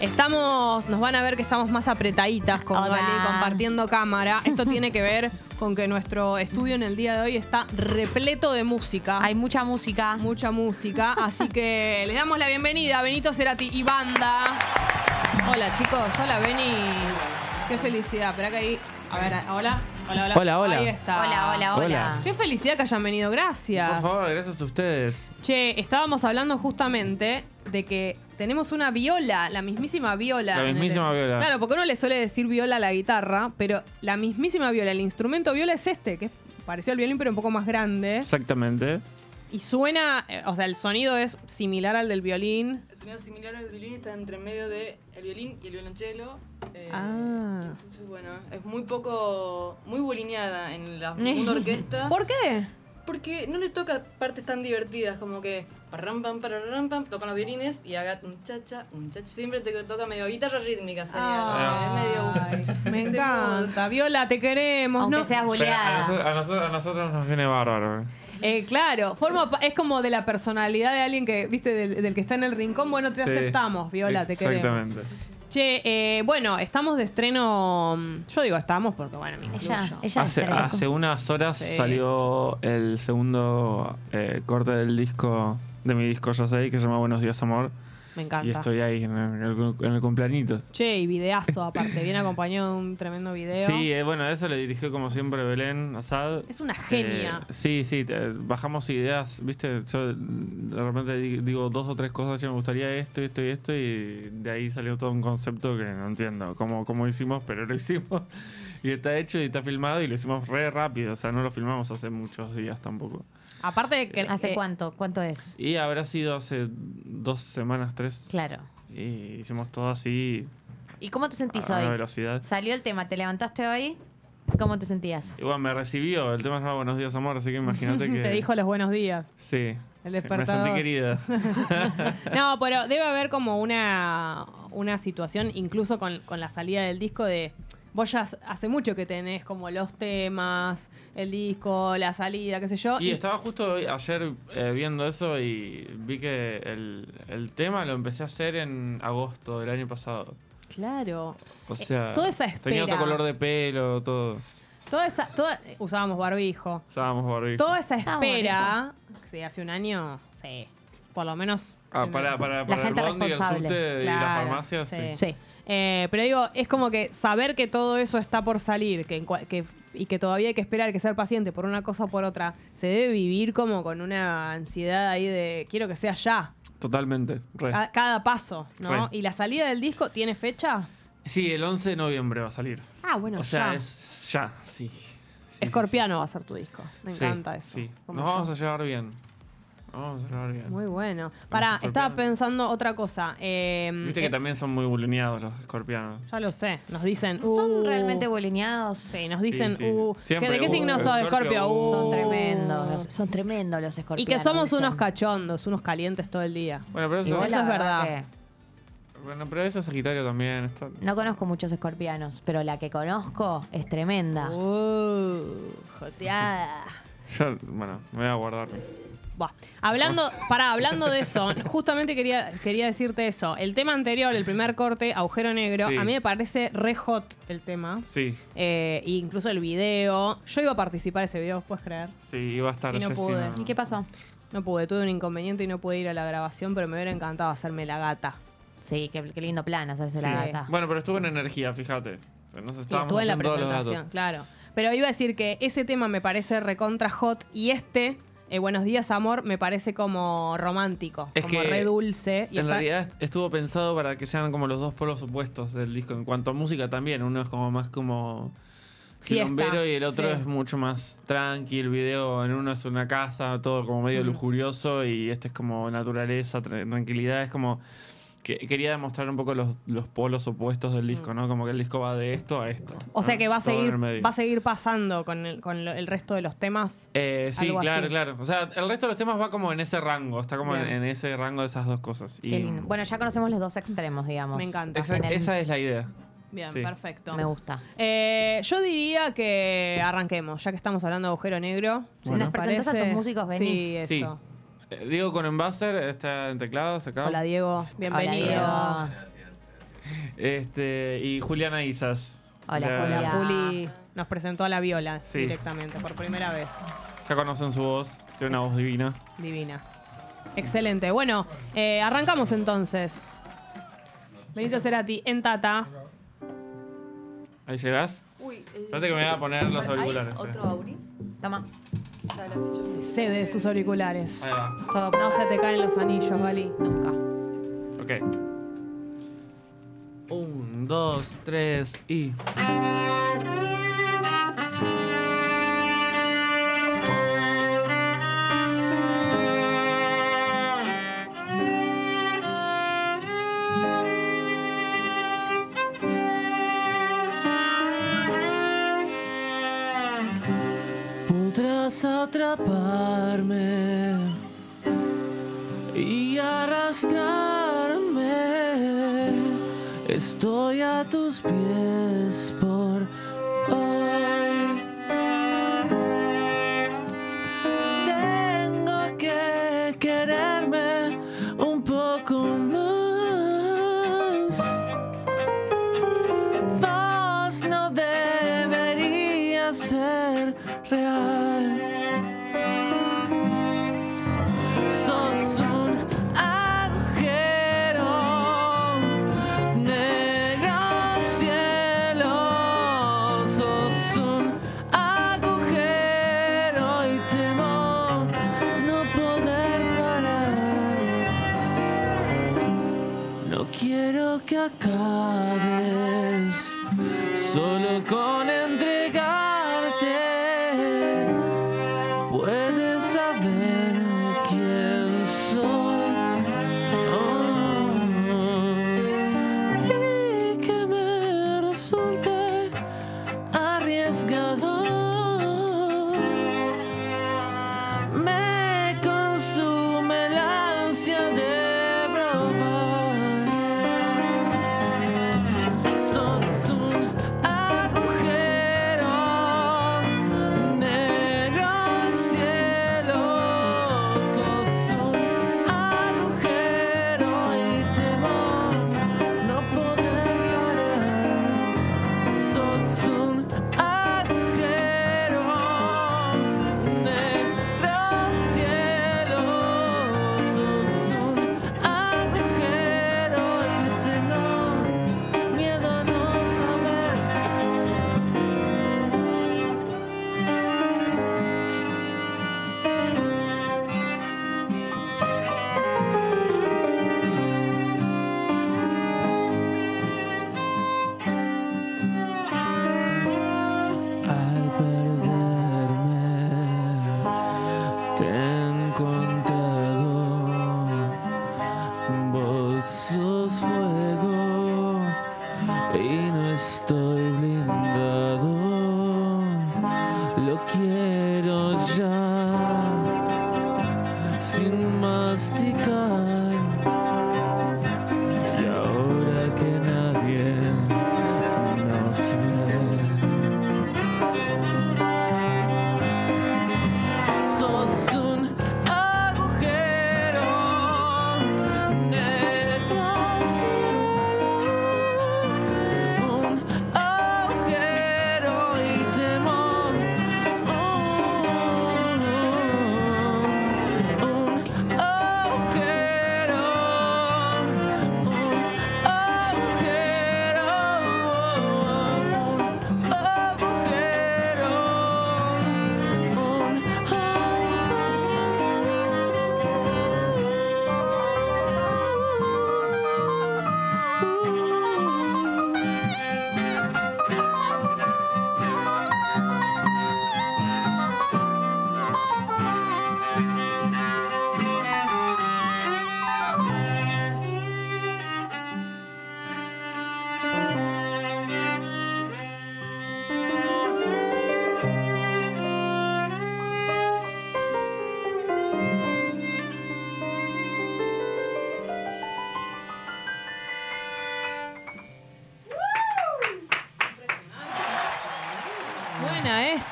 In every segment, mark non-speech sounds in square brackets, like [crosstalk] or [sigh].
Estamos, nos van a ver que estamos más apretaditas con Hola. Compartiendo cámara. Esto [laughs] tiene que ver con que nuestro estudio en el día de hoy está repleto de música. Hay mucha música. mucha música, así que les damos la bienvenida a Benito Cerati y banda. Hola chicos, hola Beni. Qué felicidad. Espera que ahí. A ver, hola. Hola, hola. Hola, hola. Ahí está. Hola, hola, hola. Hola. Qué felicidad que hayan venido, gracias. Por favor, gracias a ustedes. Che, estábamos hablando justamente de que tenemos una viola, la mismísima viola. La en el- mismísima viola. Claro, porque uno le suele decir viola a la guitarra, pero la mismísima viola, el instrumento viola es este, que es parecido al violín pero un poco más grande. Exactamente. Y suena, eh, o sea, el sonido es similar al del violín. El sonido similar al violín está entre medio del el violín y el violonchelo. eh, Ah. Entonces, bueno, es muy poco, muy bolineada en la [laughs] una orquesta. ¿Por qué? Porque no le toca partes tan divertidas como que parram pam pararram pam tocan los violines y haga un chacha, un chacha. Siempre te toca medio guitarra rítmica sería. Ay, es medio. [laughs] me [laughs] encanta. Viola, te queremos. Aunque ¿no? seas O sea, a, nosotros, a nosotros- a nosotros nos viene bárbaro. Eh, claro, forma, es como de la personalidad de alguien que, viste, del, del que está en el rincón. Bueno, te Sí. aceptamos, Viola, te queremos. Exactamente. Che, eh, bueno, estamos de estreno. mm, Yo digo estamos porque, bueno, me Ella, incluyo. ella Hace, hace unas horas Sí. salió el segundo eh, corte del disco, de mi disco Ya sé, que se llama Buenos Días Amor. Me Y encanta. estoy ahí en el, en el cumpleañito. Che, y videazo aparte. Viene acompañado de un tremendo video. Sí, eh, bueno, eso le dirigió como siempre Belén Asad. Es una genia. Eh, sí, sí, te- bajamos ideas, ¿viste? Yo de repente di- digo dos o tres cosas, yo me gustaría esto, esto y esto, y de ahí salió todo un concepto que no entiendo cómo, cómo hicimos, pero lo hicimos. [laughs] Y está hecho y está filmado y lo hicimos re rápido, o sea, no lo filmamos hace muchos días tampoco. Aparte de que. ¿Hace eh, cuánto? ¿Cuánto es? Y habrá sido hace dos semanas, tres, Claro. y hicimos todo así ¿Y cómo te sentís a hoy? velocidad. Salió el tema, ¿te levantaste hoy? ¿Cómo te sentías? Y bueno, me recibió, el tema llama Buenos Días Amor, así que imagínate [laughs] que... Te dijo los buenos días. Sí. El sí, Me despertador. sentí querida. [laughs] No, pero debe haber como una, una situación, incluso con, con la salida del disco, de vos ya hace mucho que tenés como los temas, el disco, la salida, qué sé yo. Y estaba justo hoy- ayer eh, viendo eso y vi que el, el tema lo empecé a hacer en agosto del año pasado. Claro. O sea, Eh, toda esa tenía otro espera. color de pelo, todo. Toda esa, toda, usábamos barbijo. Usábamos barbijo. Toda esa espera, sí, hace un año, sí, por lo menos. Ah, para, para, para el gente bondi, el responsable. subte y la farmacia, sí. sí. Sí. Eh, pero digo, es como que saber que todo eso está por salir que, y que todavía hay que esperar, que ser paciente por una cosa o por otra, se debe vivir como con una ansiedad ahí de quiero que sea ya, Totalmente. re. cada paso, ¿no? Re. Y la salida del disco tiene fecha. Sí, el 11 de noviembre va a salir. Ah, bueno, o sea, ya. es ya, sí. Sí, sí, Escorpiano va a ser tu disco. Me encanta eso. Sí, nos vamos a llevar bien. Vamos a bien. Muy bueno. Pará, estaba pensando otra cosa. eh, Viste eh, que también son muy bulineados los escorpianos. Ya lo sé. Nos dicen. ¿Son uh, realmente bolineados? Sí, nos dicen. sí. uh, Siempre, ¿que ¿De qué uh, signo sos, Escorpio, Scorpio? uh. Son Uh. tremendos. los- son tremendos los Y escorpianos. que somos unos cachondos, unos calientes todo el día. Bueno, pero eso, Eso la es verdad. que bueno, pero eso es Sagitario también. está- No conozco muchos escorpianos, pero la que conozco es tremenda. Uh, joteada. Yo, bueno, me voy a guardar. Buah. Hablando, pará, hablando de eso, justamente quería, quería decirte eso. El tema anterior, el primer corte, Agujero Negro, Sí. a mí me parece re hot el tema. Sí, Eh, e incluso el video. Yo iba a participar de ese video, ¿puedes creer? sí, iba a estar Y no pude. ¿Y qué pasó? No pude, tuve un inconveniente y no pude ir a la grabación, pero me hubiera encantado hacerme la gata. Sí, qué, qué lindo plan hacerse Sí. la gata. Bueno, pero estuvo en energía, fíjate. Y estuve en la presentación, claro. Pero iba a decir que ese tema me parece recontra hot y este, eh, Buenos días, amor, me parece como romántico, Es como que, re dulce. Y En está- realidad estuvo pensado para que sean como los dos polos opuestos del disco. En cuanto a música también, uno es como más como quilombero y el otro sí. es mucho más tranqui. El video en uno es una casa, todo como medio Mm. lujurioso y este es como naturaleza, tra- tranquilidad. Es como que quería demostrar un poco los, los polos opuestos del disco, ¿no? Como que el disco va de esto a esto. Mm. o sea ¿no? que va a Todo seguir, va a seguir pasando con el, con el resto de los temas. Eh, sí, claro, así. claro. O sea, el resto de los temas va como en ese rango, está como en, ese rango de esas dos cosas. Qué Y lindo. Bueno, ya conocemos los dos extremos, digamos. Me encanta. esa, En el- esa es la idea. Bien, Sí. perfecto. Me gusta. Eh, yo diría que arranquemos, ya que estamos hablando de agujero negro. Si nos presentás a tus músicos, vení. Sí, eso. Diego con Envaser está en teclados acá. Hola Diego, bienvenido. Hola, Este, y Juliana Isas. Hola, La- Julia. La Juli nos presentó a la viola Sí. directamente por primera vez. Ya conocen su voz, tiene una voz divina. Divina. Excelente. Bueno, eh, arrancamos entonces. Benito Cerati en Tata. Ahí llegás. Uy, eh, Espérate que me voy a poner los ¿hay auriculares. ¿Otro Auri? Toma. Cede sus auriculares. Ahí va. Todo No se te caen los anillos, Gali. nunca. Ok. Un, dos, tres y. no deberías ser real.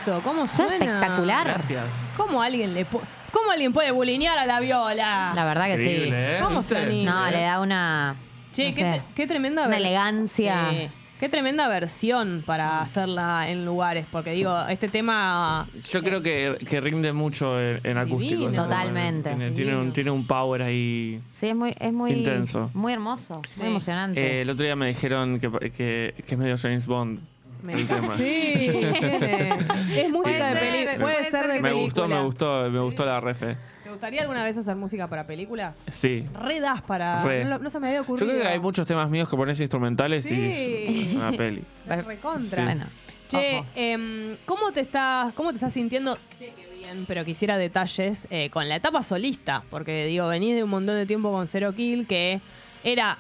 Esto, ¿cómo Suena espectacular. Gracias. ¿Cómo alguien le pu- ¿Cómo alguien puede bulinear a la viola? La verdad que sí. Increíble, ¿eh? ¿Cómo ¿Viste? se anima? No, le da una Che, No qué, sé. qué tremenda Una ver- elegancia. Sí. Qué tremenda versión para hacerla en lugares, porque digo, este tema Yo creo que, que rinde mucho en, en acústico. Este Totalmente. Tiene, tiene un, tiene un power ahí. Sí, es muy, es muy Intenso. Muy hermoso, Sí. muy emocionante. Eh, el otro día me dijeron que, que, que es medio James Bond. Me el tema. Sí, tiene- [laughs] es música de película. Puede puede ser ser de que Me película. gustó, me gustó, me gustó la refe. ¿Te gustaría alguna vez hacer música para películas? Sí. Re das para. Re. No, se me había Yo ocurrido. creo que hay muchos temas míos que pones instrumentales y Sí. es, es una peli. [laughs] Recontra. Bueno, Che, em, ¿cómo, te estás, ¿cómo te estás sintiendo? Sé que bien, pero quisiera detalles eh, con la etapa solista, porque digo, venís de un montón de tiempo con Zero Kill, que era,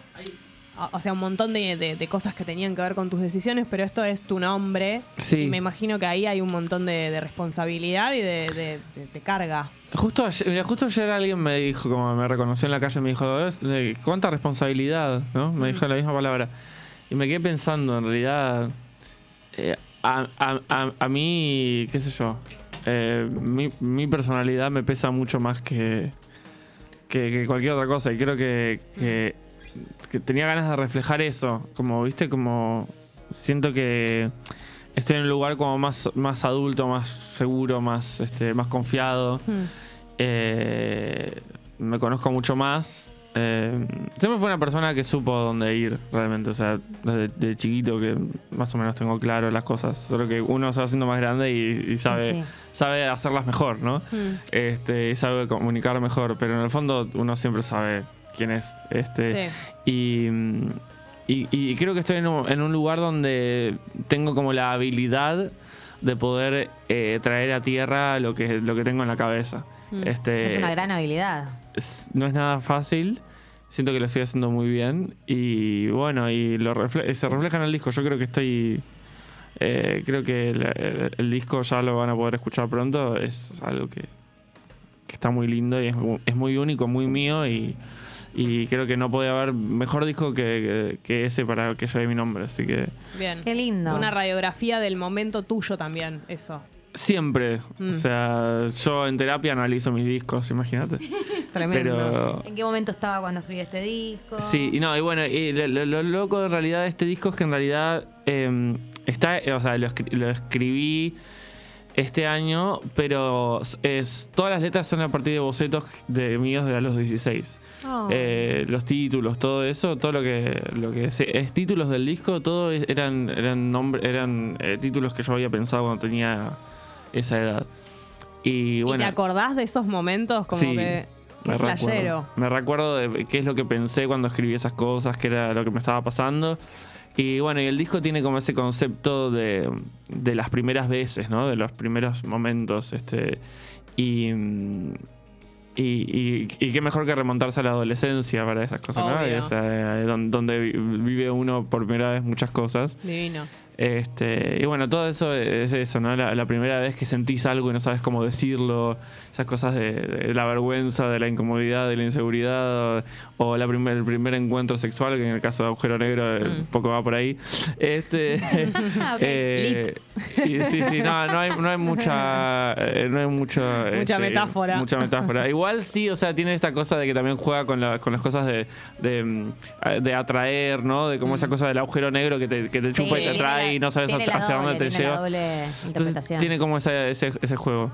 o- sea, un montón de, de- de cosas que tenían que ver con tus decisiones, pero esto es tu nombre. Sí. Me imagino que ahí hay un montón de, de responsabilidad y de, carga. Justo ayer, justo ayer alguien me dijo, como me reconoció en la calle, me dijo, "Es de- ¿cuánta responsabilidad? ¿no? Me dijo la misma palabra. Y me quedé pensando, en realidad, eh, a, a- a- a mí, qué sé yo, eh, mi, mi personalidad me pesa mucho más que, que, que cualquier otra cosa. Y creo que, que, que tenía ganas de reflejar eso. Como, viste, como siento que estoy en un lugar como más, más adulto, más seguro, más, este, más confiado. Hmm. Eh, me conozco mucho más. Eh, siempre fue una persona que supo dónde ir, realmente. O sea, desde de chiquito que más o menos tengo claro las cosas. Solo que uno se va haciendo más grande y, y sabe, Sí. sabe hacerlas mejor, ¿no? Hmm. Este, y sabe comunicar mejor. Pero en el fondo uno siempre sabe quién es. Este, Sí. y, y- y creo que estoy en un, en un lugar donde tengo como la habilidad de poder eh, traer a tierra lo que, lo que tengo en la cabeza. Mm. Este, es una gran habilidad. es- no es nada fácil. Siento que lo estoy haciendo muy bien. Y bueno, y lo refle- se refleja en el disco. Yo creo que estoy. eh, creo que el, el- el disco ya lo van a poder escuchar pronto. Es algo que, que está muy lindo y es, mu- es muy único, muy mío. Y, y creo que no puede haber mejor disco que, que- que ese para que lleve mi nombre. Así que Bien. Qué lindo. Una radiografía del momento tuyo también, eso. siempre. Mm. O sea, yo en terapia analizo mis discos, imagínate. [laughs] Tremendo. Pero. ¿En qué momento estaba cuando escribí este disco? Sí, y no, y bueno, y lo, lo- lo loco en realidad de este disco es que en realidad eh, está, o sea, lo, escri- lo escribí este año, pero es, todas las letras son a partir de bocetos de míos de a los 16. Oh. Eh, los títulos, todo eso, todo lo que, lo que es, es títulos del disco, todo eran, eran, nombre, eran eh, títulos que yo había pensado cuando tenía esa edad. Y ¿Y bueno. te acordás de esos momentos como Sí, que me recuerdo. Me recuerdo de qué es lo que pensé cuando escribí esas cosas, qué era lo que me estaba pasando. Y bueno, y el disco tiene como ese concepto de, de las primeras veces, ¿no? De los primeros momentos. Este, y, mm, y, y- y qué mejor que remontarse a la adolescencia para esas cosas, ¿no? Obvio. Esa, eh, don- donde vi- vive uno por primera vez muchas cosas. Divino. Este, y bueno, todo eso es eso, ¿no? La, la primera vez que sentís algo y no sabes cómo decirlo, esas cosas de, de la vergüenza, de la incomodidad, de la inseguridad, o, o la primer, el primer encuentro sexual, que en el caso de Agujero Negro eh, Mm. un poco va por ahí. Este, Ah, [laughs] ok. eh, y sí, sí, no, no hay, no hay mucha, eh, no hay mucho, Mucha este, metáfora. Mucha metáfora. Igual sí, o sea, tiene esta cosa de que también juega con, la- con las cosas de, de, mm, de atraer, ¿no? De como esa cosa del agujero negro que te, que te Sí, chupa y te atrae y no sabes tiene hacia, la hacia doble, dónde te tiene la lleva. doble Entonces interpretación. tiene como ese, ese, ese juego.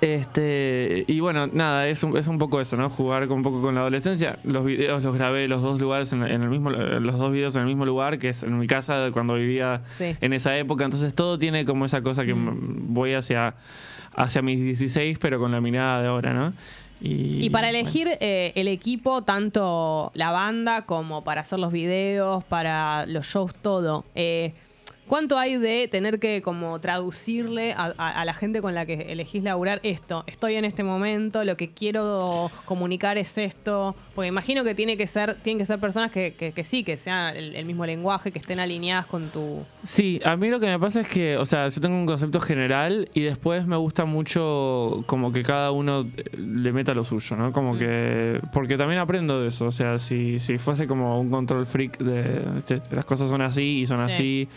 Este, y bueno, nada, es un, es un poco eso, ¿no? Jugar un poco con la adolescencia. Los videos los grabé los dos lugares en, en el mismo, los dos videos en el mismo lugar, que es en mi casa cuando vivía Sí. en esa época. Entonces todo tiene como esa cosa que Mm. voy hacia, hacia mis 16, pero con la mirada de ahora, ¿no? Y, Y para bueno. elegir eh, el equipo, tanto la banda como para hacer los videos, para los shows, todo. eh, ¿Cuánto hay de tener que como traducirle a, a- a la gente con la que elegís laburar esto? Estoy en este momento, lo que quiero comunicar es esto. Porque imagino que tiene que ser, tienen que ser personas que, que- que sí, que sean el, el mismo lenguaje, que estén alineadas con tu. Sí, a mí lo que me pasa es que, o sea, yo tengo un concepto general y después me gusta mucho como que cada uno eh, le meta lo suyo, ¿no? Como que... Porque también aprendo de eso, o sea, si, si fuese como un control freak de, "Che, las cosas son así y son Sí. así,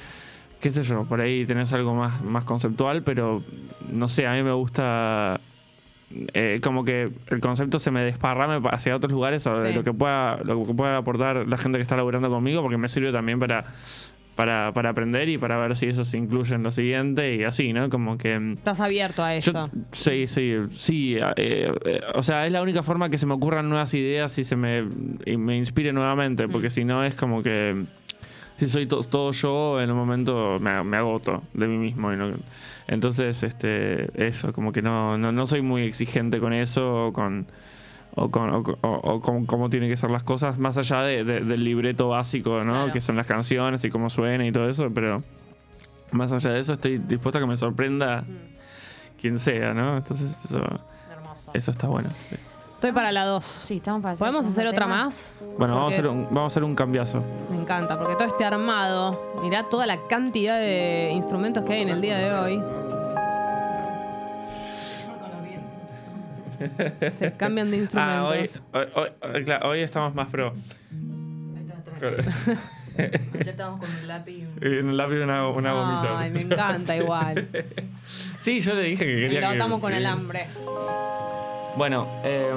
qué sé yo, por ahí tenés algo más, más conceptual, pero no sé, a mí me gusta eh, como que el concepto se me desparrame pa- hacia otros lugares Sí. lo que pueda lo que pueda aportar la gente que está laburando conmigo porque me sirve también para para, para aprender y para ver si eso se incluye en lo siguiente y así, ¿no? Como que mm, Estás abierto a yo- eso. sí, sí, sí. eh, eh, o sea, es la única forma que se me ocurran nuevas ideas y se me, y me inspire nuevamente, porque si no es como que si [laughs] soy to- todo yo, en un momento me, me agoto de mí mismo. y no- entonces, este, eso, como que no, no, no soy muy exigente con eso o con, o con, o, con- o- o con cómo tienen que ser las cosas, más allá de- de- del libreto básico, ¿no? Claro. Que son las canciones y cómo suena y todo eso, pero más allá de eso estoy dispuesto a que me sorprenda quien sea, ¿no? Entonces eso, Hermoso. eso está bueno. sí. Estoy para la 2. Sí, estamos para ¿Podemos hacer otra tema. más? Bueno, vamos a, hacer un, vamos a hacer un cambiazo. Me encanta, porque todo este armado, mirá toda la cantidad de instrumentos que hay en el día de hoy. Se cambian de Ah, hoy, instrumentos. hoy, hoy- hoy- claro, hoy estamos más pro. Ahí está atrás. Ayer [laughs] estábamos con un lápiz y un... El lápiz una, una gomita. Ay, me encanta igual. Sí, yo le dije que Y quería lo que- atamos con que- alambre. Bueno, eh,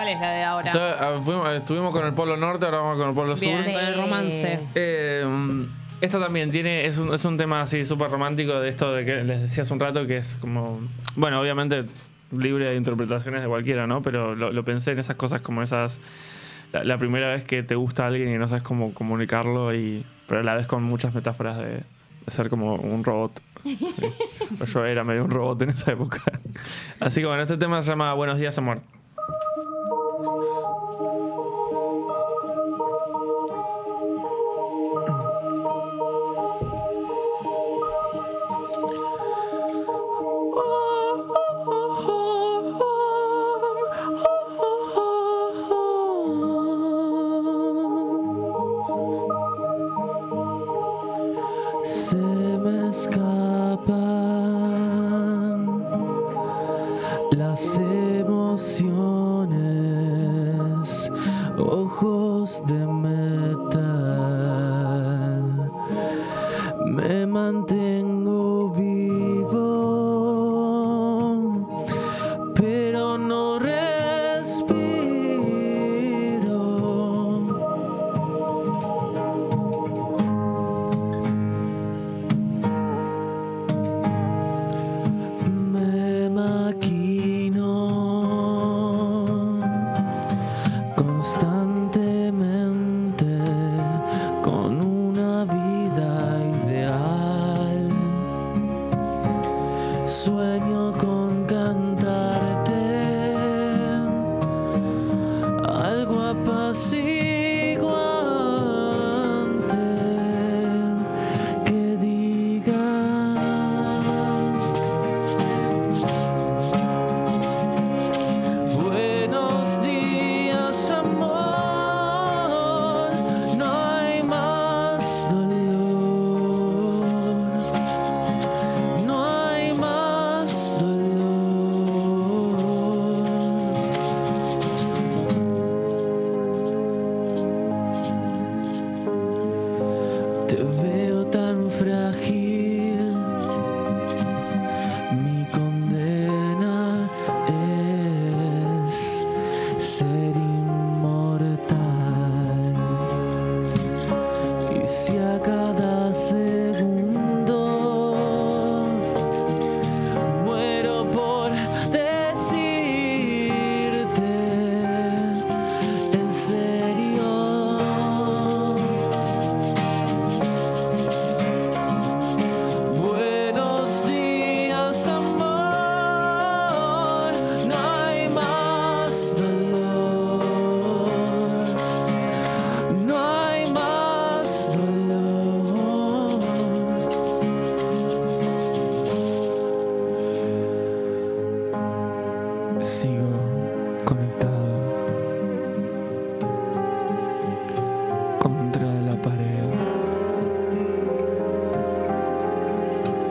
¿Cuál es la de ahora? to- ah, fuimos- estuvimos con el Polo Norte, ahora vamos con el Polo Bien. Sur. Con el romance. Eh, esto también tiene, es un, es un tema así súper romántico de esto de que les decía hace un rato que es como, bueno, obviamente libre de interpretaciones de cualquiera, ¿no? Pero lo, lo pensé en esas cosas como esas, la, la primera vez que te gusta alguien y no sabes cómo comunicarlo y, pero a la vez con muchas metáforas de, de ser como un robot. [laughs] Sí. Yo era medio un robot en esa época. Así que bueno, este tema se llama Buenos días, amor. Ojos de metal. Me mantengo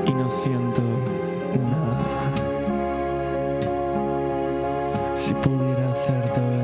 y no siento nada. Si pudiera hacerte ver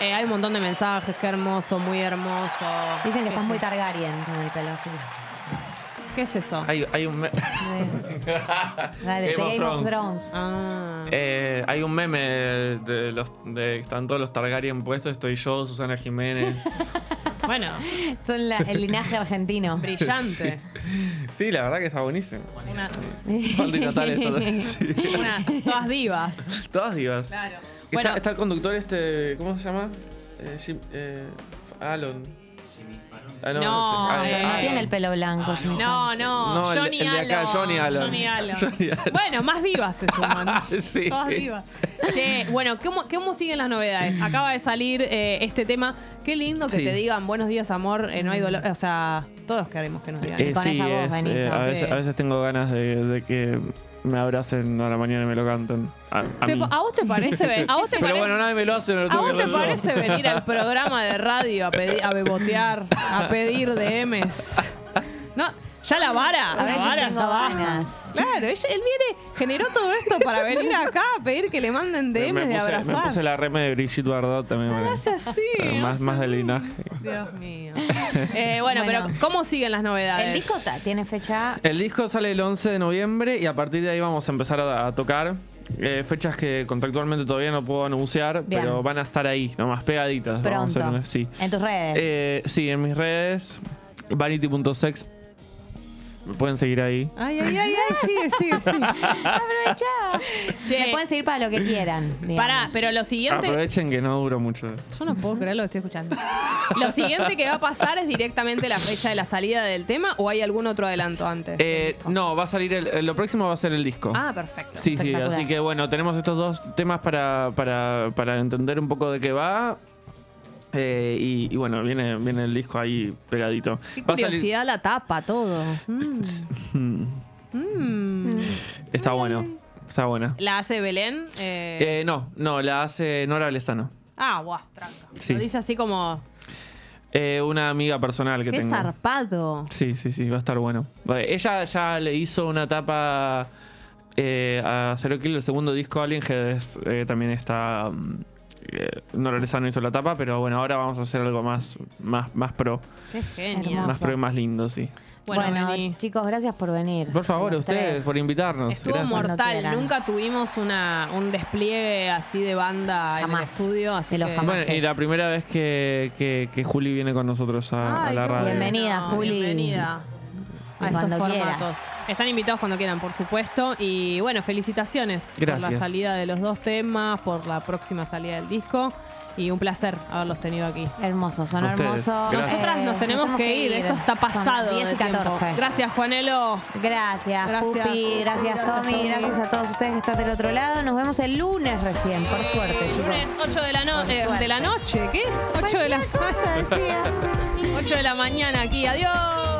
Eh, hay un montón de mensajes, qué hermoso, muy hermoso. Dicen que estás muy Targaryen con el pelo así. ¿Qué es eso? Hay, hay un me- [laughs] [laughs] De, la de- de Game of Thrones. Ah. eh, hay un meme de los de que están todos los Targaryen puestos. Estoy yo, Susana Jiménez. [laughs] Bueno, Son la- el linaje argentino. brillante. Sí, la verdad que está buenísimo. Una, sí. una- todas divas. Todas divas. Claro. Está, Bueno, está el conductor este, ¿cómo se llama? Eh, Jim- eh, Alon. Ah, No, No, ah, pero no ah, tiene el pelo blanco. Jimmy no, no, Johnny, el de acá, Allen. Johnny Allen. Johnny Allen. [laughs] Johnny Allen. Bueno, más divas se suman. [laughs] Sí. Todas divas. Che, bueno, ¿cómo, cómo siguen las novedades? Acaba de salir eh, este tema. Qué lindo que Sí. te digan buenos días, amor, eh, no hay dolor. O sea, todos queremos que nos digan. Eh, con sí, esa voz, es, Benito. eh, a, Sí. veces, a veces tengo ganas de, de que me abracen a la mañana y me lo canten. A, a ¿Te- mí. ¿A vos te parece? ¿A vos te Pero parece? bueno, nadie me lo hace, me lo ¿A tengo vos que te hacer yo. parece venir al programa de radio a, pedir, a bebotear, a pedir [laughs] DMs? Ya la vara, A la vara está baja. Claro, ella- él viene, generó todo esto para venir acá a pedir que le manden DMs me, de puse, me abrazar. puse la reme de Brigitte Bardot también. No hace así. Más, más del linaje. Dios mío. Eh, bueno, Bueno. pero ¿cómo siguen las novedades? El disco ta- tiene fecha. El disco sale el 11 de noviembre y a partir de ahí vamos a empezar a, a tocar. Eh, fechas que contractualmente todavía no puedo anunciar, Bien. pero van a estar ahí, nomás pegaditas. Vamos a Pronto. hacer- sí. En tus redes. Eh, sí, en mis redes, vanity.sex. Me pueden seguir ahí. Ay, ay, ay, ay, sigue, sigue, sigue. Aprovechá. Che. Me pueden seguir para lo que quieran. digamos. Pará, pero lo siguiente. Aprovechen que no duro mucho. Yo no puedo creer lo que estoy escuchando. ¿Lo siguiente que va a pasar es directamente la fecha de la salida del tema o hay algún otro adelanto antes? Eh, no, va a salir el, lo próximo va a ser el disco. ah, perfecto. Sí, sí, espectacular. así que bueno, tenemos estos dos temas para, para, para entender un poco de qué va. Eh, y, y bueno, viene, viene el disco ahí pegadito. Qué Va a salir- curiosidad la tapa, todo. Mm. Mm, Mm. [laughs] está bueno, está buena. ¿La hace Belén? Eh, Eh, no, no, la hace Nora Lezano. ah, guau, tranca. sí. Lo dice así como. Eh, una amiga personal que ¡Qué tengo. zarpado! Sí, sí, sí, va a estar bueno. Vale, ella ya le hizo una tapa eh, a Zero Kill, el segundo disco Alien, que es, eh, también está... mm, eh, Nora Lezano hizo la tapa, pero bueno, ahora vamos a hacer algo más, más, más pro. ¡Qué genio! Más pro y más lindo, sí. Bueno, chicos, gracias por venir. Por favor, a ustedes, tres. por invitarnos. Estuvo Gracias. Mortal. Nunca tuvimos una, un despliegue así de banda en el estudio. Así que- jamás. Bueno, y la primera vez que, que, que Juli viene con nosotros a, a la radio. Bienvenida, Juli. Bienvenida. A estos Cuando formatos. quieras. Están invitados cuando quieran, por supuesto. Y bueno, felicitaciones por la salida de los dos temas, por la próxima salida del disco. Y un placer haberlos tenido aquí. Hermosos, son ustedes. hermosos. Gracias. Nosotras Eh, nos tenemos que ir. Esto está Son pasado. 10 y de tiempo. 14. Gracias, Juanelo. Gracias, Gracias, Pupi, gracias, gracias, Tommy, Tommy. gracias a todos ustedes que están del otro lado. Nos vemos el lunes recién, por suerte, chicos. Lunes 8 de la, no- eh, de la noche. ¿Qué? 8 de la, cosa [laughs] decía. 8 de la mañana aquí. Adiós.